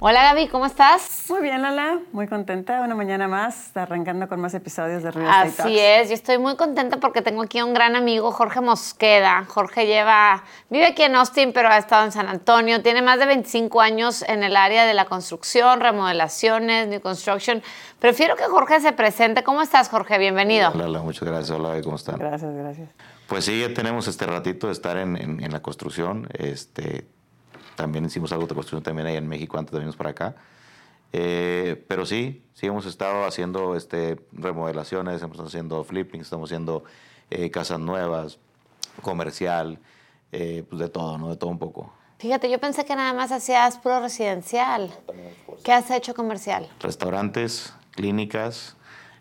Hola Gaby, ¿cómo estás? Muy bien, Lala. Muy contenta. Una mañana más, arrancando con más episodios de Real Estate Así Talks. es, yo estoy muy contenta porque tengo aquí a un gran amigo, Jorge Mosqueda. Jorge lleva, vive aquí en Austin, pero ha estado en San Antonio. Tiene más de 25 años en el área de la construcción, remodelaciones, new construction. Prefiero que Jorge se presente. ¿Cómo estás, Jorge? Bienvenido. Hola, hola, muchas gracias. Hola, ¿cómo están? Gracias, gracias. Pues sí, ya tenemos este ratito de estar en, en- en la construcción. Este, también hicimos algo de construcción también ahí en México antes de venirnos para acá. Eh, pero sí, sí hemos estado haciendo este, remodelaciones, estamos haciendo flipping, estamos haciendo eh, casas nuevas, comercial, eh, pues de todo, ¿no? De todo un poco. Fíjate, yo pensé que nada más hacías puro residencial. ¿Qué has hecho comercial? restaurantes, clínicas,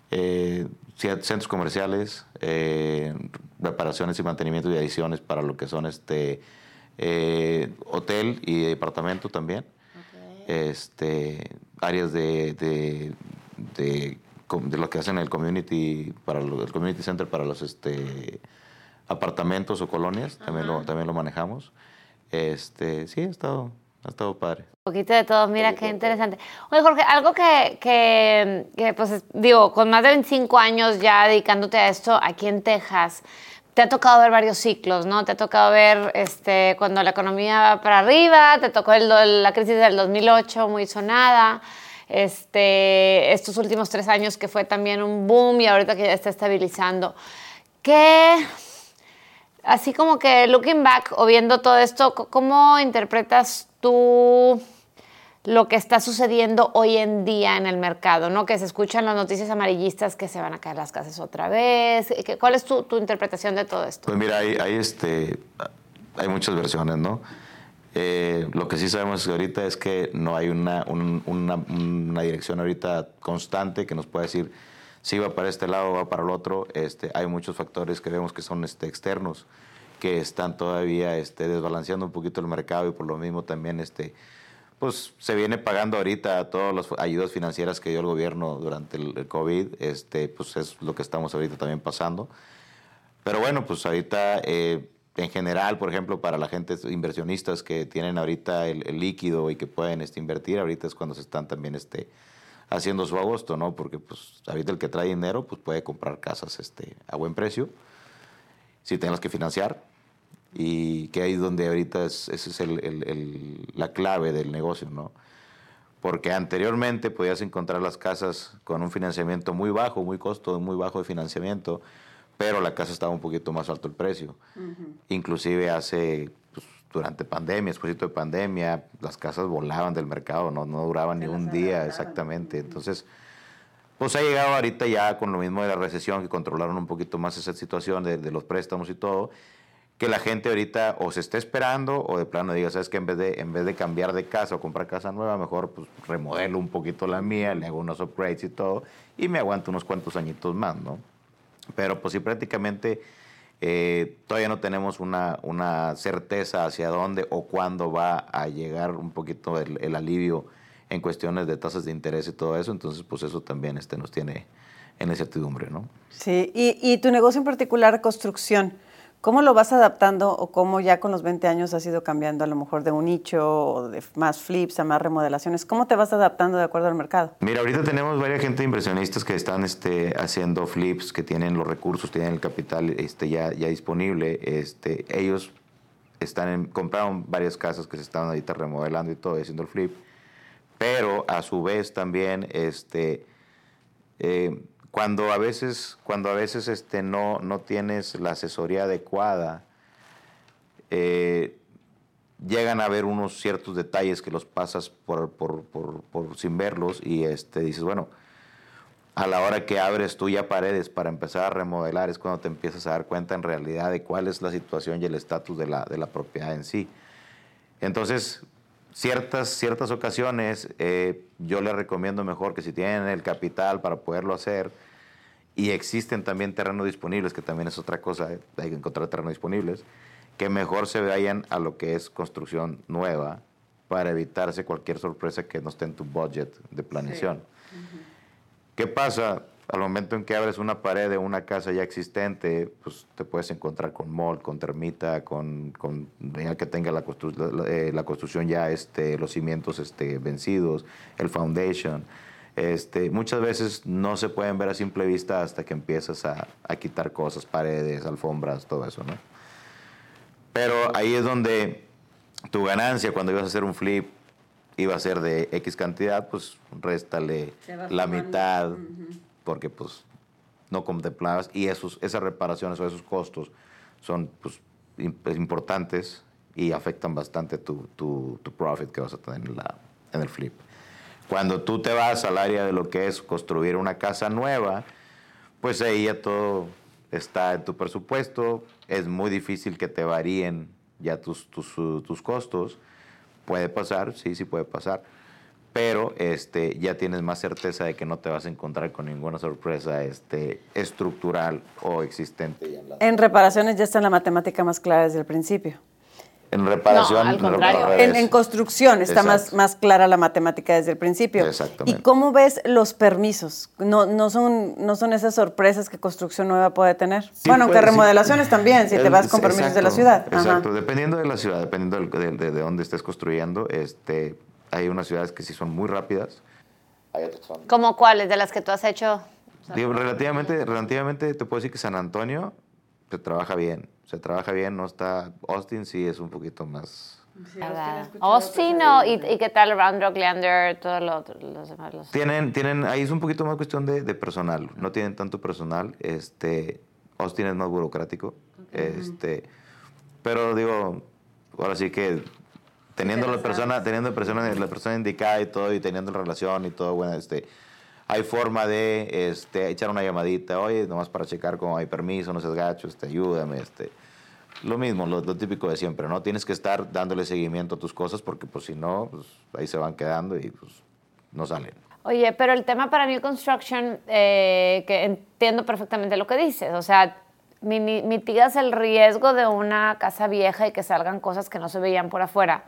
centros comerciales, reparaciones y mantenimiento y adiciones para lo que son este eh, hotel y departamento también. Este, áreas de, de, de, de lo que hacen el community para lo- el community center para los este apartamentos o colonias también lo también lo manejamos. Este sí ha estado ha estado padre. Un poquito de todo, mira qué interesante. Oye, Jorge, algo que, que, que, pues, es- digo, con más de 25 años ya dedicándote a esto aquí en Texas, te ha tocado ver varios ciclos, ¿no? Te ha tocado ver este, cuando la economía va para arriba, te tocó el- la crisis del 2008 muy sonada, este, estos últimos tres años que fue también un boom y ahorita que ya está estabilizando. ¿Qué, Así como que looking back o viendo todo esto, ¿cómo interpretas tú lo que está sucediendo hoy en día en el mercado? ¿no? Que se escuchan las noticias amarillistas que se van a caer las casas otra vez. ¿Qué- ¿Cuál es tu, tu interpretación de todo esto? Pues mira, hay, este, hay muchas versiones, ¿no? Eh, lo que sí sabemos ahorita es que no hay una, un- una, dirección ahorita constante que nos pueda decir si va para este lado va para el otro. Este, hay muchos factores que vemos que son este, externos que están todavía este, desbalanceando un poquito el mercado y por lo mismo también este, pues se viene pagando ahorita todas las ayudas financieras que dio el gobierno durante el, COVID, este, pues es lo que estamos ahorita también pasando. Pero bueno, pues ahorita eh, en general, por ejemplo, para la gente inversionistas que tienen ahorita el, el líquido y que pueden este, invertir, ahorita es cuando se están también este, haciendo su agosto, ¿no? Porque pues ahorita el que trae dinero pues puede comprar casas este, a buen precio, si tengas que financiar. Y que ahí es donde ahorita es, esa es el- el- el- la clave del negocio, ¿no? Porque anteriormente podías encontrar las casas con un financiamiento muy bajo, muy costo, muy bajo de financiamiento, pero la casa estaba un poquito más alto el precio. Inclusive hace, pues, durante pandemia, después de pandemia, las casas volaban del mercado, no, no duraban ni un día exactamente. Entonces, pues ha llegado ahorita ya con lo mismo de la recesión, que controlaron un poquito más esa situación de, de los préstamos y todo, que la gente ahorita o se está esperando o de plano diga, sabes que en vez de en vez de cambiar de casa o comprar casa nueva, mejor pues remodelo un poquito la mía, le hago unos upgrades y todo y me aguanto unos cuantos añitos más, ¿no? Pero pues sí prácticamente eh, todavía no tenemos una, una certeza hacia dónde o cuándo va a llegar un poquito el, el alivio en cuestiones de tasas de interés y todo eso, entonces pues eso también este, nos tiene en incertidumbre, ¿no? Sí, y, y tu negocio en particular, construcción, ¿cómo lo vas adaptando o cómo ya con los 20 años has ido cambiando a lo mejor de un nicho o de más flips a más remodelaciones? ¿Cómo te vas adaptando de acuerdo al mercado? Mira, ahorita tenemos varias gente inversionistas que están este, haciendo flips, que tienen los recursos, tienen el capital este, ya, ya disponible. Este, ellos están compraron varias casas que se están ahorita remodelando y todo, haciendo el flip. Pero a su vez también, este, eh, cuando a veces, cuando a veces este, no, no tienes la asesoría adecuada, eh, llegan a haber unos ciertos detalles que los pasas por, por- por sin verlos y este, dices, bueno, a la hora que abres tú ya paredes para empezar a remodelar es cuando te empiezas a dar cuenta en realidad de cuál es la situación y el estatus de la, de la propiedad en sí. Entonces, ciertas, ciertas ocasiones eh, yo les recomiendo mejor que si tienen el capital para poderlo hacer y existen también terrenos disponibles, que también es otra cosa, eh, hay que encontrar terrenos disponibles, que mejor se vayan a lo que es construcción nueva para evitarse cualquier sorpresa que no esté en tu budget de planeación. ¿Qué pasa? Al momento en que abres una pared de una casa ya existente, pues te puedes encontrar con mold, con termita, con, con que tenga la, eh, la, construcción ya, este, los cimientos este, vencidos, el foundation. Este, muchas veces no se pueden ver a simple vista hasta que empiezas a, a quitar cosas, paredes, alfombras, todo eso, ¿no? Pero ahí es donde tu ganancia cuando ibas a hacer un flip iba a ser de X cantidad, pues réstale la mitad, porque pues no contemplabas, y esos, esas reparaciones o esos costos son pues, pues, importantes y afectan bastante tu, tu, tu, profit que vas a tener en, la, en el flip. Cuando tú te vas al área de lo que es construir una casa nueva, pues ahí ya todo está en tu presupuesto, es muy difícil que te varíen ya tus, tus, tus costos. Puede pasar, sí, sí puede pasar, pero este, ya tienes más certeza de que no te vas a encontrar con ninguna sorpresa este, estructural o existente. En reparaciones ya está la matemática más clara desde el principio. En reparación, En, construcción está más, más clara la matemática desde el principio. Exactamente. ¿Y cómo ves los permisos? No, no, son, no son esas sorpresas que construcción nueva puede tener. bueno, aunque remodelaciones también, si te vas con permisos de la ciudad. Exacto, dependiendo de la ciudad, dependiendo de, de, de, dónde estés construyendo, este, hay unas ciudades que sí son muy rápidas. ¿Cómo cuáles? ¿De las que tú has hecho? relativamente, relativamente te puedo decir que San Antonio se trabaja bien se trabaja bien, no está... Austin sí es un poquito más... Austin, o, ¿Y, qué tal Round Rock, Leander, todos los demás? Tienen, tienen, ahí es un poquito más cuestión de, de, personal, no tienen tanto personal. Este, Austin es más burocrático. Este, pero digo, ahora sí que teniendo la persona, teniendo persona, la persona indicada y todo, y teniendo la relación y todo, bueno, este, hay forma de este, echar una llamadita, oye, nomás para checar cómo hay permiso, no seas gacho, este, ayúdame, este. Lo mismo, lo, típico de siempre, ¿no? Tienes que estar dándole seguimiento a tus cosas porque pues si no, pues, ahí se van quedando y pues no salen. Oye, pero el tema para New Construction, eh, que entiendo perfectamente lo que dices, o sea, mitigas el riesgo de una casa vieja y que salgan cosas que no se veían por afuera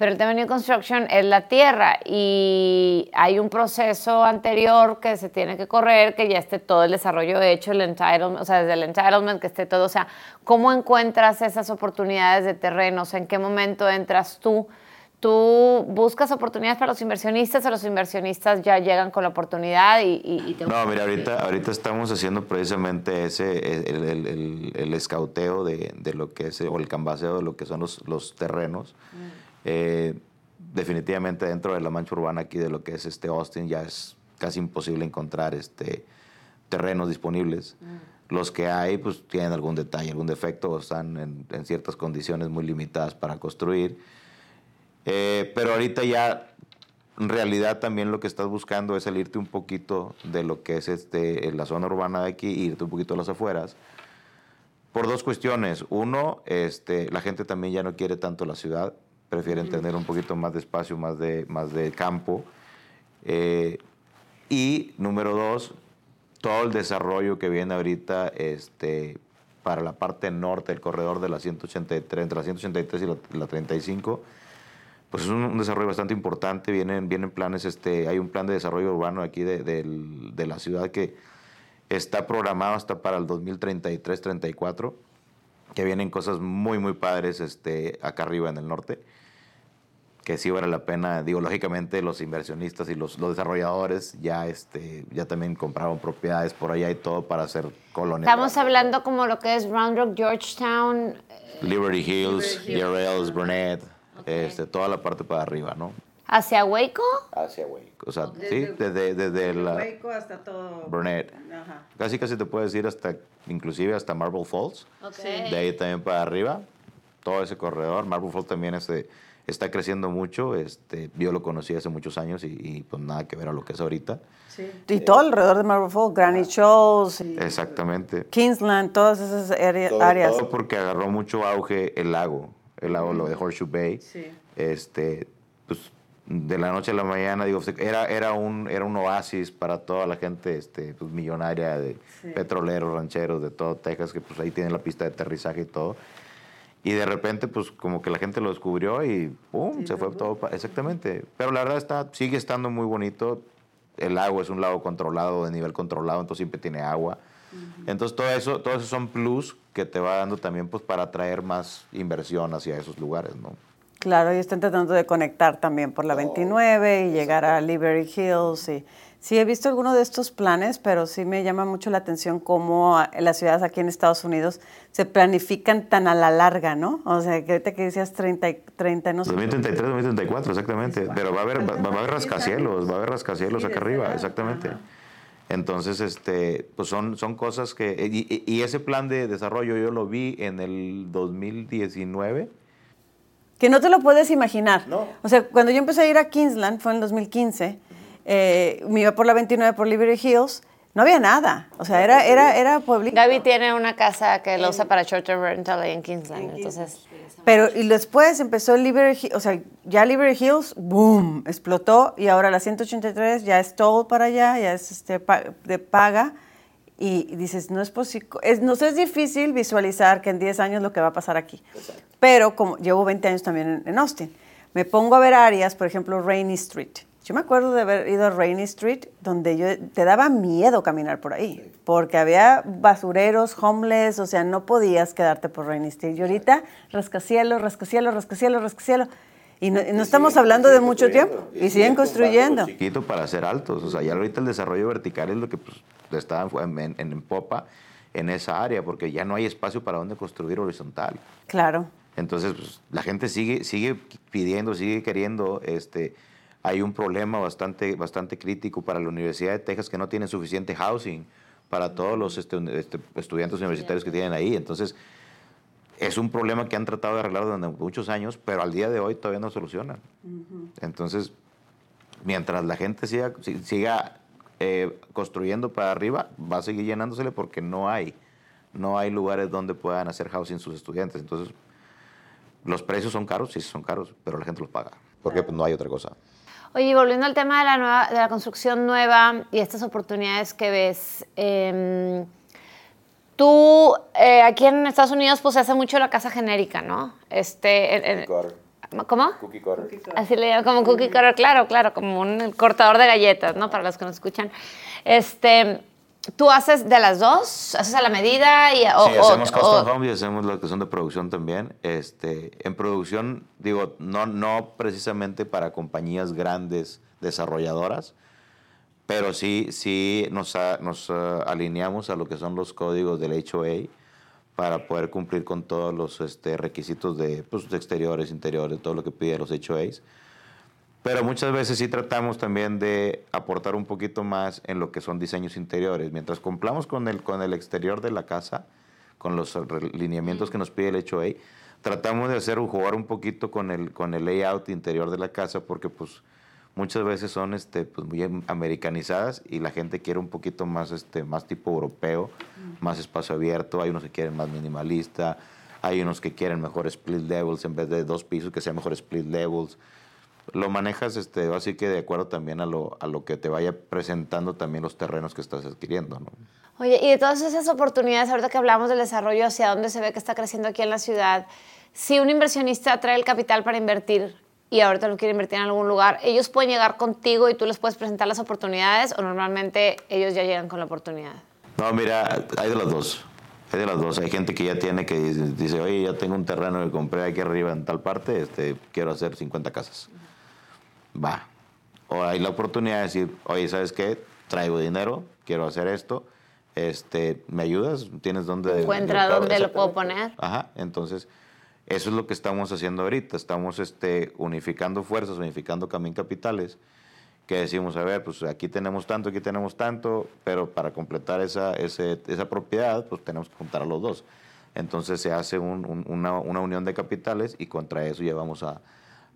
pero el tema de New Construction es la tierra y hay un proceso anterior que se tiene que correr, que ya esté todo el desarrollo hecho, el entitlement, o sea, desde el entitlement, que esté todo, o sea, ¿cómo encuentras esas oportunidades de terreno? O sea, ¿en qué momento entras tú? ¿Tú buscas oportunidades para los inversionistas o los inversionistas ya llegan con la oportunidad y, te No, mira, ahorita, ahorita estamos haciendo precisamente ese, el, el, el, escauteo de, de, lo que es, o el cambaseo de lo que son los, los terrenos. Mm. Eh, definitivamente dentro de la mancha urbana aquí de lo que es este Austin ya es casi imposible encontrar este terrenos disponibles. Mm. Los que hay pues tienen algún detalle, algún defecto o están en, ciertas condiciones muy limitadas para construir. Eh, pero ahorita ya en realidad también lo que estás buscando es salirte un poquito de lo que es este, la zona urbana de aquí e irte un poquito a las afueras. Por dos cuestiones. Uno, este, la gente también ya no quiere tanto la ciudad prefieren tener un poquito más de espacio, más de, más de campo. Eh, y número dos, todo el desarrollo que viene ahorita este, para la parte norte del corredor de la 183, entre la 183 y la, 35, pues es un, desarrollo bastante importante. Vienen, vienen planes, este, hay un plan de desarrollo urbano aquí de, de la ciudad que está programado hasta para el 2033-34, que vienen cosas muy, muy padres este, acá arriba en el norte que sí vale la pena. Digo, lógicamente los inversionistas y los, los desarrolladores ya, este, ya también compraron propiedades por allá y todo para hacer colonias. Estamos hablando como lo que es Round Rock, Georgetown. Liberty Hills, Yarrells, Burnett, este, toda la parte para arriba, ¿no? ¿Hacia Waco? Hacia Waco. O sea, sí, desde, desde la... Waco hasta todo... Burnett. Ajá. Casi, casi te puedes ir hasta, inclusive hasta Marble Falls. Okay. De ahí también para arriba. Todo ese corredor. Marble Falls también es de está creciendo mucho. Este, yo lo conocí hace muchos años y, pues nada que ver a lo que es ahorita. Sí. Y todo alrededor de Marble Falls, Granite Shoals. Exactamente. Kingsland, todas esas áreas. Todo porque agarró mucho auge el lago, el lago lo de Horseshoe Bay. Sí. Este, pues, de la noche a la mañana, digo, era, era, un, era un oasis para toda la gente este, pues, millonaria de petroleros, rancheros de todo Texas, que pues ahí tienen la pista de aterrizaje y todo. Y de repente, pues como que la gente lo descubrió y ¡pum! se fue todo. Exactamente. Pero la verdad está, sigue estando muy bonito. El agua es un lago controlado, de nivel controlado, entonces siempre tiene agua. Entonces todo eso, todo eso son plus que te va dando también pues para atraer más inversión hacia esos lugares, ¿no? Claro, y están tratando de conectar también por la 29 y llegar a Liberty Hills. Y, sí, he visto algunos de estos planes, pero sí me llama mucho la atención cómo las ciudades aquí en Estados Unidos se planifican tan a la larga, ¿no? O sea, que ahorita que decías 30, 30 no sé. 2033, 2034, exactamente. Pero va a haber, va, a haber rascacielos, va a haber rascacielos acá arriba, exactamente. Entonces, este, pues son, son cosas que... Y, y, ese plan de desarrollo yo lo vi en el 2019 que no te lo puedes imaginar. O sea, cuando yo empecé a ir a Kingsland, fue en el 2015, eh, me iba por la 29 por Liberty Hills, no había nada. O sea, era, era, era pueblito. Gaby tiene una casa que lo usa para short term rental en Kingsland, entonces... Pero y después empezó Liberty Hills, o sea, ya Liberty Hills, boom, explotó y ahora la 183 ya es todo para allá, ya es este, de paga y dices, no es posible, es, nos es difícil visualizar que en 10 años lo que va a pasar aquí. Pero como llevo 20 años también en, Austin, me pongo a ver áreas, por ejemplo, Rainy Street. Yo me acuerdo de haber ido a Rainy Street, donde yo, te daba miedo caminar por ahí, porque había basureros, homeless, o sea, no podías quedarte por Rainy Street. Y ahorita, rascacielos, rascacielos, rascacielos, rascacielos. Y no, no estamos hablando de mucho tiempo. Y siguen construyendo. Chiquito para ser altos. O sea, ya ahorita el desarrollo vertical es lo que pues, está en, en, popa en esa área, porque ya no hay espacio para donde construir horizontal. Claro. Entonces, pues, la gente sigue, sigue pidiendo, sigue queriendo. Este, hay un problema bastante, bastante crítico para la Universidad de Texas que no tiene suficiente housing para todos los este, este, estudiantes universitarios que tienen ahí. Entonces, es un problema que han tratado de arreglar durante muchos años, pero al día de hoy todavía no solucionan. Entonces, mientras la gente siga, siga eh, construyendo para arriba, va a seguir llenándosele porque no hay, no hay lugares donde puedan hacer housing sus estudiantes. Entonces, los precios son caros, sí son caros, pero la gente los paga, porque pues, no hay otra cosa. Oye, volviendo al tema de la, nueva, de la construcción nueva y estas oportunidades que ves, em, tú eh, aquí en Estados Unidos pues se hace mucho la casa genérica, ¿no? Este, ¿Cómo? Cookie cutter. Así le llaman, como cookie cutter, claro, claro, como un cortador de galletas, ¿no? Para los que nos escuchan. Este, ¿Tú haces de las dos? ¿Haces a la medida? Y, sí, hacemos custom home y hacemos lo que son de producción también. Este, en producción, digo, no, no precisamente para compañías grandes desarrolladoras, pero sí, sí nos, nos alineamos a lo que son los códigos del HOA para poder cumplir con todos los este, requisitos de, pues, de exteriores, interiores, todo lo que pide los HOAs. Pero muchas veces sí tratamos también de aportar un poquito más en lo que son diseños interiores. Mientras cumplamos con el, con el exterior de la casa, con los lineamientos que nos pide el HOA, tratamos de hacer jugar un poquito con el, con el layout interior de la casa porque pues muchas veces son este, pues, muy americanizadas y la gente quiere un poquito más, este, más tipo europeo, más espacio abierto, hay unos que quieren más minimalista, hay unos que quieren mejor split levels en vez de dos pisos, que sea mejor split levels. Lo manejas este, así que de acuerdo también a lo, a lo que te vaya presentando también los terrenos que estás adquiriendo. ¿no? Oye, y de todas esas oportunidades, ahorita que hablamos del desarrollo, hacia dónde se ve que está creciendo aquí en la ciudad, si un inversionista trae el capital para invertir, y ahorita lo quiere invertir en algún lugar, ellos pueden llegar contigo y tú les puedes presentar las oportunidades o normalmente ellos ya llegan con la oportunidad? No, mira, hay de las dos. Hay de las dos. Hay gente que ya tiene que dice, oye, ya tengo un terreno que compré aquí arriba en tal parte, este, quiero hacer 50 casas. Va. O hay la oportunidad de decir, oye, ¿sabes qué? Traigo dinero, quiero hacer esto, este, ¿me ayudas? ¿Tienes dónde? Encuentra dónde lo puedo poner. Ajá, entonces eso es lo que estamos haciendo ahorita. Estamos este, unificando fuerzas, unificando Camín Capitales, que decimos, a ver, pues aquí tenemos tanto, aquí tenemos tanto, pero para completar esa, esa propiedad, pues tenemos que juntar a los dos. Entonces se hace una, unión de capitales y contra eso llevamos a,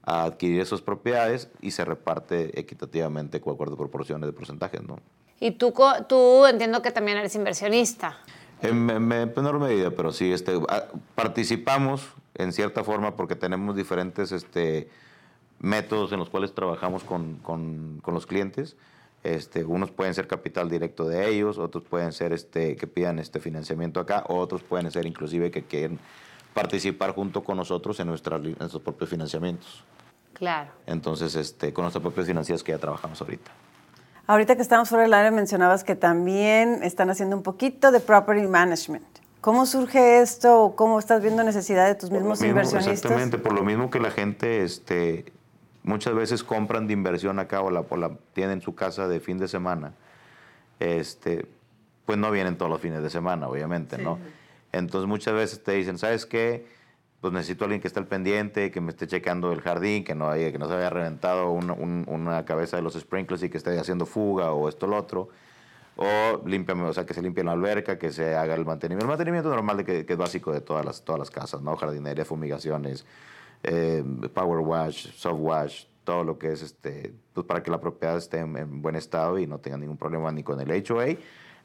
a, adquirir esas propiedades y se reparte equitativamente con acuerdo de proporciones de porcentajes, ¿no? Y tú, tú entiendo que también eres inversionista. En, menor medida, pero sí, este, participamos en cierta forma porque tenemos diferentes este, métodos en los cuales trabajamos con, con, con los clientes. Este, unos pueden ser capital directo de ellos, otros pueden ser este, que pidan este financiamiento acá, otros pueden ser inclusive que quieren participar junto con nosotros en, nuestra, en nuestros propios financiamientos. Claro. Entonces, este, con nuestras propias financieras que ya trabajamos ahorita. Ahorita que estamos fuera del área mencionabas que también están haciendo un poquito de property management. ¿Cómo surge esto? ¿Cómo estás viendo necesidad de tus mismos inversionistas? Exactamente, por lo mismo que la gente este, muchas veces compran de inversión acá o la, la tienen su casa de fin de semana, este, pues no vienen todos los fines de semana, obviamente, ¿no? Entonces muchas veces te dicen, ¿sabes qué? Pues necesito a alguien que esté al pendiente, que me esté checando el jardín, que no, haya, que no se haya reventado una, una cabeza de los sprinklers y que esté haciendo fuga o esto o lo otro. O límpiame, o sea, que se limpie la alberca, que se haga el mantenimiento. El mantenimiento normal de que, que, es básico de todas las, todas las casas, ¿no? Jardinería, fumigaciones, eh, power wash, soft wash, todo lo que es este, pues para que la propiedad esté en, buen estado y no tenga ningún problema ni con el HOA,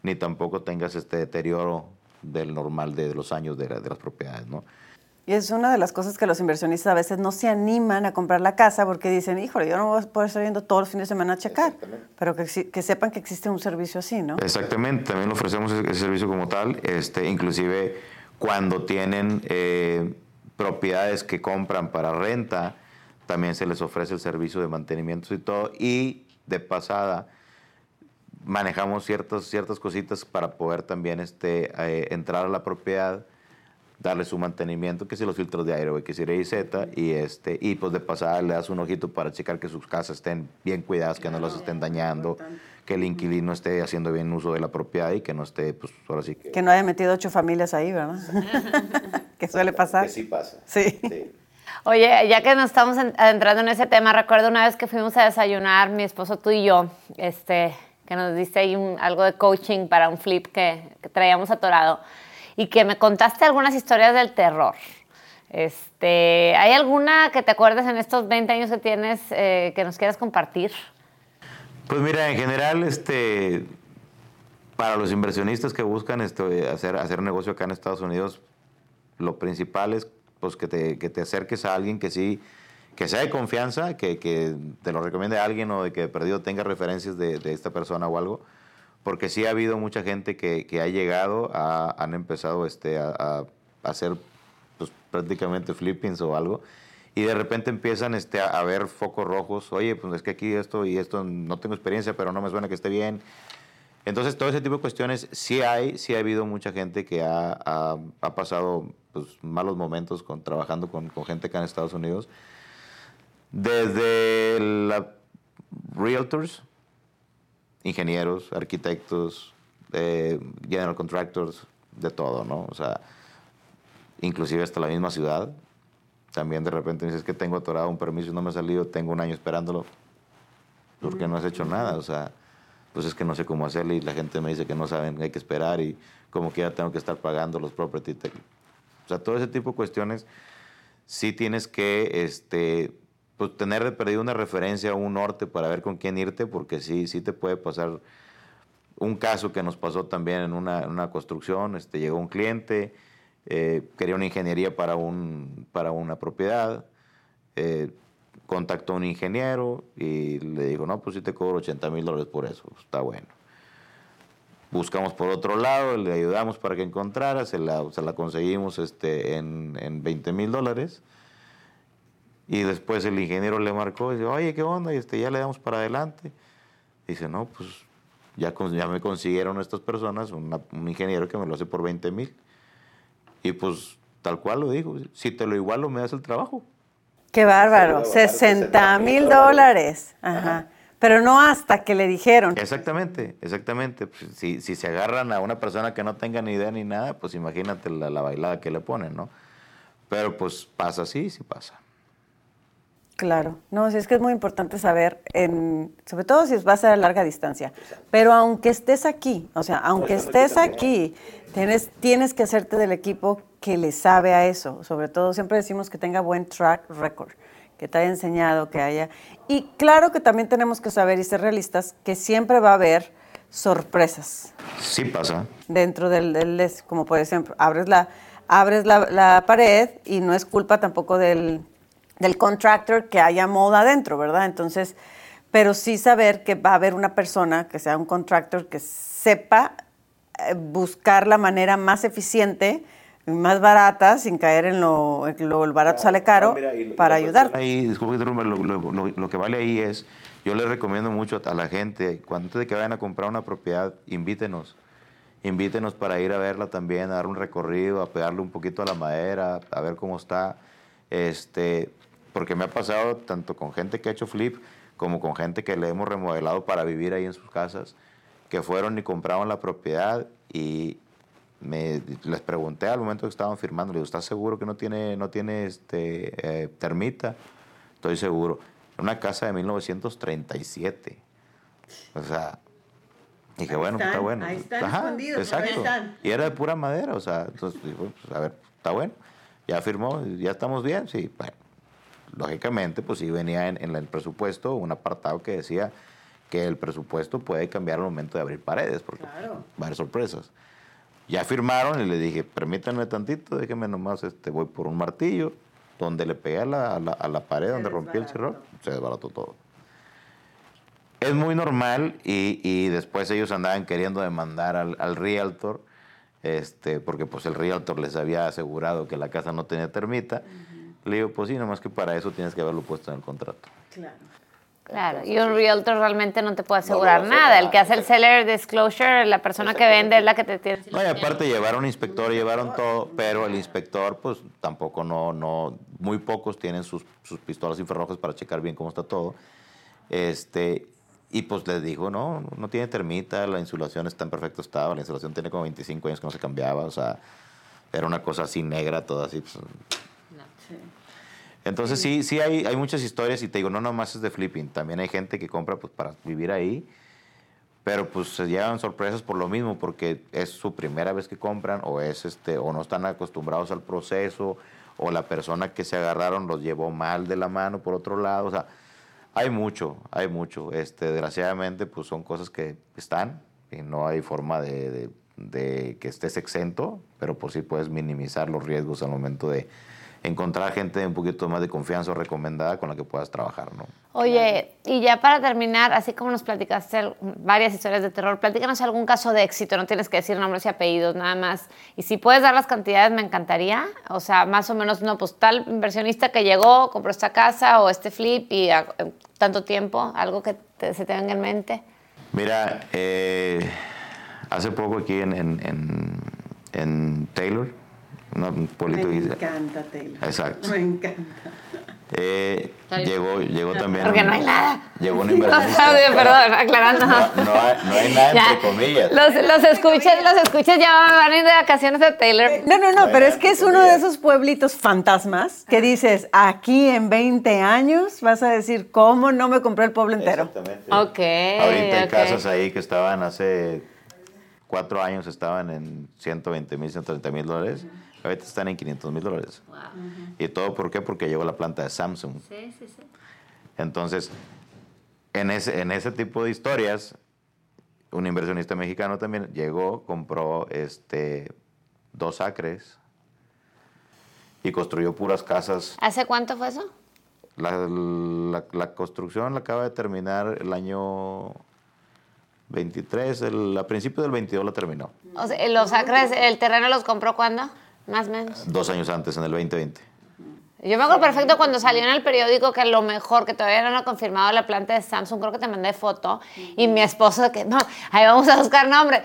ni tampoco tengas este deterioro del normal de, los años de, de, las propiedades, ¿no? Y es una de las cosas que los inversionistas a veces no se animan a comprar la casa porque dicen, híjole, yo no voy a poder estar yendo todos los fines de semana a checar. Pero que, que, sepan que existe un servicio así, ¿no? Exactamente, también ofrecemos ese, servicio como tal, este, inclusive cuando tienen... Eh, propiedades que compran para renta, también se les ofrece el servicio de mantenimiento y todo. Y de pasada, manejamos ciertas, ciertas cositas para poder también este, eh, entrar a la propiedad, darle su mantenimiento, que si los filtros de aire, que si y Z, y, este, y pues de pasada le das un ojito para checar que sus casas estén bien cuidadas, que no las estén dañando, que el inquilino esté haciendo bien uso de la propiedad y que no esté, pues ahora sí que... Que no haya metido ocho familias ahí, ¿verdad? que suele pasar. Que sí pasa. Sí. Oye, ya que nos estamos adentrando en ese tema, recuerdo una vez que fuimos a desayunar, mi esposo, tú y yo, este, que nos diste ahí algo de coaching para un flip que, traíamos atorado y que me contaste algunas historias del terror. Este, ¿Hay alguna que te acuerdes en estos 20 años que tienes eh, que nos quieras compartir? Pues mira, en general, este, para los inversionistas que buscan esto, hacer, hacer negocio acá en Estados Unidos, lo principal es pues, que, te, que te acerques a alguien que sí, que sea de confianza, que, que te lo recomiende a alguien o de que perdido tenga referencias de, de, esta persona o algo, porque sí ha habido mucha gente que, que ha llegado, a, han empezado este, a, a hacer pues, prácticamente flippings o algo, y de repente empiezan este, a, ver focos rojos, oye, pues es que aquí esto y esto no tengo experiencia, pero no me suena que esté bien. Entonces, todo ese tipo de cuestiones sí hay, sí ha habido mucha gente que ha, ha, pasado pues, malos momentos con, trabajando con, con, gente acá en Estados Unidos. Desde la realtors, ingenieros, arquitectos, eh, general contractors, de todo, ¿no? O sea, inclusive hasta la misma ciudad, también de repente me dices que tengo atorado un permiso y no me ha salido, tengo un año esperándolo, porque no has hecho nada, o sea, pues es que no sé cómo hacerlo y la gente me dice que no saben, hay que esperar y como que ya tengo que estar pagando los property tax. O sea, todo ese tipo de cuestiones sí tienes que este, pues tener de perdido una referencia o un norte para ver con quién irte, porque sí, sí te puede pasar un caso que nos pasó también en una, en una construcción, este, llegó un cliente, eh, quería una ingeniería para, un, para una propiedad, eh, contactó a un ingeniero y le dijo, no, pues sí te cobro 80 mil dólares por eso, está bueno. Buscamos por otro lado, le ayudamos para que encontrara, se la, se la conseguimos este, en, en 20 mil dólares. Y después el ingeniero le marcó y dice, oye, ¿qué onda? Y este, ya le damos para adelante. dice, no, pues ya, ya me consiguieron estas personas, un ingeniero que me lo hace por 20 mil. Y pues tal cual lo dijo, si te lo igualo me das el trabajo. Qué bárbaro, 60 mil dólares. Ajá. Pero no hasta que le dijeron. Exactamente, exactamente. Pues, si, si, se agarran a una persona que no tenga ni idea ni nada, pues imagínate la, la bailada que le ponen, ¿no? Pero pues pasa así, sí pasa. Claro, no, sí es que es muy importante saber, en, sobre todo si vas a larga distancia, pero aunque estés aquí, o sea, aunque estés aquí, tienes, tienes que hacerte del equipo que le sabe a eso, sobre todo siempre decimos que tenga buen track record, que te haya enseñado, que haya... Y claro que también tenemos que saber y ser realistas que siempre va a haber sorpresas. Sí pasa. Dentro del, del como por ejemplo, abres la, abres la, la pared y no es culpa tampoco del del contractor que haya moda adentro, ¿verdad? Entonces, pero sí saber que va a haber una persona que sea un contractor que sepa eh, buscar la manera más eficiente, más barata, sin caer en lo, lo el barato sale caro, mira, y para ayudar. Ahí, disculpe que lo- lo- lo que vale ahí es, yo les recomiendo mucho a la gente, cuando antes de que vayan a comprar una propiedad, invítenos. Invítenos para ir a verla también, a dar un recorrido, a pegarle un poquito a la madera, a ver cómo está. Este, porque me ha pasado tanto con gente que ha hecho flip como con gente que le hemos remodelado para vivir ahí en sus casas, que fueron y compraron la propiedad y me, les pregunté al momento que estaban firmando, le digo, ¿estás seguro que no tiene, no tiene este, eh, termita? Estoy seguro. Una casa de 1937. O sea, dije, Ahí bueno, pues, está están, bueno. ahí están escondidos, ahí exacto. están. Y era de pura madera, o sea, entonces, pues, a ver, está bueno. Ya firmó, ya estamos bien, sí. Bueno, lógicamente, pues sí venía en, en el presupuesto un apartado que decía que el presupuesto puede cambiar al momento de abrir paredes, porque Claro. va a haber sorpresas. Ya firmaron y le dije, permítanme tantito, déjenme nomás, este, voy por un martillo, donde le pegué a la, a la, a la pared, donde rompí el cerro, se desbarató todo. Es muy normal y, y después ellos andaban queriendo demandar al, al realtor, este, porque pues el realtor les había asegurado que la casa no tenía termita. Le digo, pues sí, nomás que para eso tienes que haberlo puesto en el contrato. Claro. Claro, y un realtor realmente no te puede asegurar nada. El que hace el seller disclosure, la persona que vende es la que te tiene. No, y aparte llevaron inspector, llevaron todo, pero el inspector, pues tampoco no, no, muy pocos tienen sus, sus pistolas infrarrojas para checar bien cómo está todo. Este, y pues les dijo, no, no tiene termita, la insulación está en perfecto estado, la insulación tiene como 25 años que no se cambiaba, o sea, era una cosa así negra, toda así. pues. Entonces sí, sí hay, hay muchas historias y te digo, no nomás es de flipping, también hay gente que compra pues para vivir ahí, pero pues se llevan sorpresas por lo mismo, porque es su primera vez que compran o es este o no están acostumbrados al proceso o la persona que se agarraron los llevó mal de la mano por otro lado, o sea, hay mucho, hay mucho. Este, desgraciadamente pues son cosas que están y no hay forma de, de- de que estés exento, pero pues sí puedes minimizar los riesgos al momento de encontrar gente un poquito más de confianza o recomendada con la que puedas trabajar, ¿no? Oye, y ya para terminar, así como nos platicaste varias historias de terror, platícanos algún caso de éxito, no tienes que decir nombres y apellidos, nada más. Y si puedes dar las cantidades, me encantaría. O sea, más o menos, no, pues tal inversionista que llegó, compró esta casa o este flip y a- en tanto tiempo, algo que te- se te venga en mente. Mira, eh, hace poco aquí en, en, en- en Taylor, ¿no? un pueblito Me encanta, Taylor. Exacto. Me encanta. Eh, llegó, llegó también. Porque no hay nada. Llegó un inversionista. Oye, Perdón, aclarando. No, no hay, no hay nada Ya. entre comillas. Los, los escuchas, los escuchas ya van a ir de vacaciones a Taylor. No, no, no, pero es que es uno de esos pueblitos fantasmas que dices, aquí en 20 años vas a decir, ¿cómo no me compré el pueblo entero? Exactamente. Ok, Ahorita hay casas ahí que estaban hace cuatro años, estaban en 120 mil, 130 mil dólares. Ahorita están en 500 mil dólares. ¿Y todo por qué? Porque llegó la planta de Samsung. Sí, sí, sí. Entonces, en ese, en ese tipo de historias, un inversionista mexicano también llegó, compró este, dos acres y construyó puras casas. ¿Hace cuánto fue eso? La, la- la construcción la acaba de terminar el año 23, el- a principios del 22 la terminó. O sea, los acres, el terreno los compró cuándo? Más o menos. Dos años antes, en el 2020. Yo me acuerdo perfecto cuando salió en el periódico que lo mejor, que todavía no lo ha confirmado la planta de Samsung, creo que te mandé foto, y mi esposo que, no, ahí vamos a buscar nombre.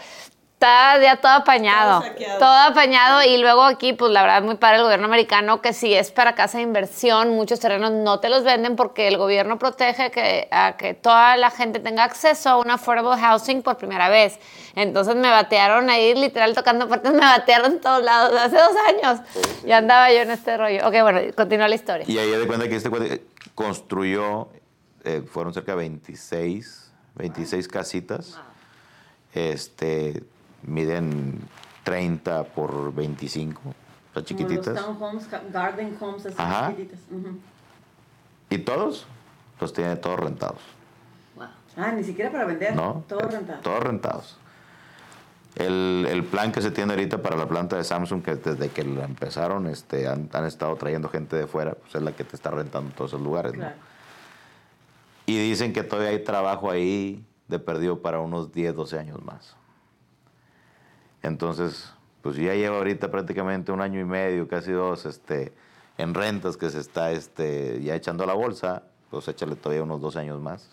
Está ya todo apañado, Todo apañado y luego aquí, pues la verdad, muy padre el gobierno americano que si es para casa de inversión, muchos terrenos no te los venden porque el gobierno protege que, a que toda la gente tenga acceso a un affordable housing por primera vez. Entonces me batearon ahí, literal, tocando puertas, me batearon en todos lados, hace dos años. Ya andaba yo en este rollo. Ok, bueno, continúa la historia. Y ahí de cuenta que este construyó, eh, fueron cerca de 26, 26 casitas. Este, miden 30 por 25, o sea, chiquititas. townhomes, garden homes, así Ajá. chiquititas. Ujú. Y todos los tiene todos rentados, Ah, ni siquiera para vender, ¿no? todo Eh, rentado. Todos rentados. El, el plan que se tiene ahorita para la planta de Samsung, que desde que la empezaron este, han, han estado trayendo gente de fuera, pues es la que te está rentando todos esos lugares. ¿no? Y dicen que todavía hay trabajo ahí de perdido para unos 10, 12 años más. Entonces, pues ya lleva ahorita prácticamente un año y medio, casi dos, este, en rentas que se está este, ya echando a la bolsa, pues échale todavía unos 12 años más.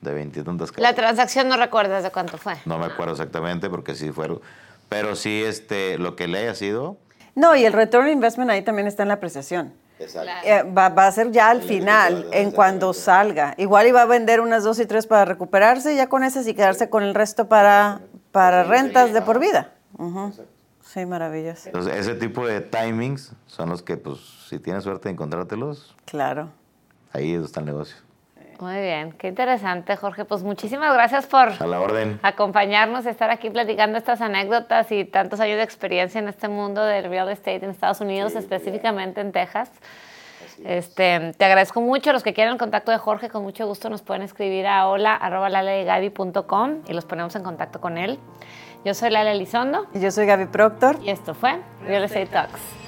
De 20 y tantas La transacción no recuerdas de cuánto fue. No me acuerdo exactamente porque sí fueron. Pero sí, este, lo que le haya sido. No, y el return on investment ahí también está en la apreciación. Exacto. Eh, va, va a ser ya al final, en cuando salga. Igual iba a vender unas dos y tres para recuperarse, ya con esas y quedarse con el resto para, para rentas de por vida. Ujú. Sí, maravilloso. Entonces, ese tipo de timings son los que, pues, si tienes suerte de encontrártelos, Claro. ahí está el negocio. Muy bien, qué interesante, Jorge. Pues muchísimas gracias por A la orden. acompañarnos, estar aquí platicando estas anécdotas y tantos años de experiencia en este mundo del real estate en Estados Unidos, específicamente en Texas. Este, te agradezco mucho. Los que quieran el contacto de Jorge, con mucho gusto nos pueden escribir a hola.lalegaby.com y los ponemos en contacto con él. Yo soy Lala Elizondo Y yo soy Gaby Proctor. y esto fue Real Estate Talks.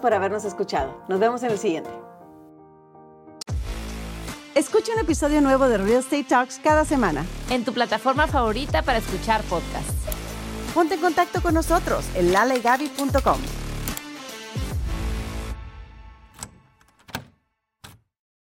gracias por habernos escuchado. Nos vemos en el siguiente. Escucha un episodio nuevo de Real Estate Talks cada semana. En tu plataforma favorita para escuchar podcasts. Ponte en contacto con nosotros en lalegaby.com.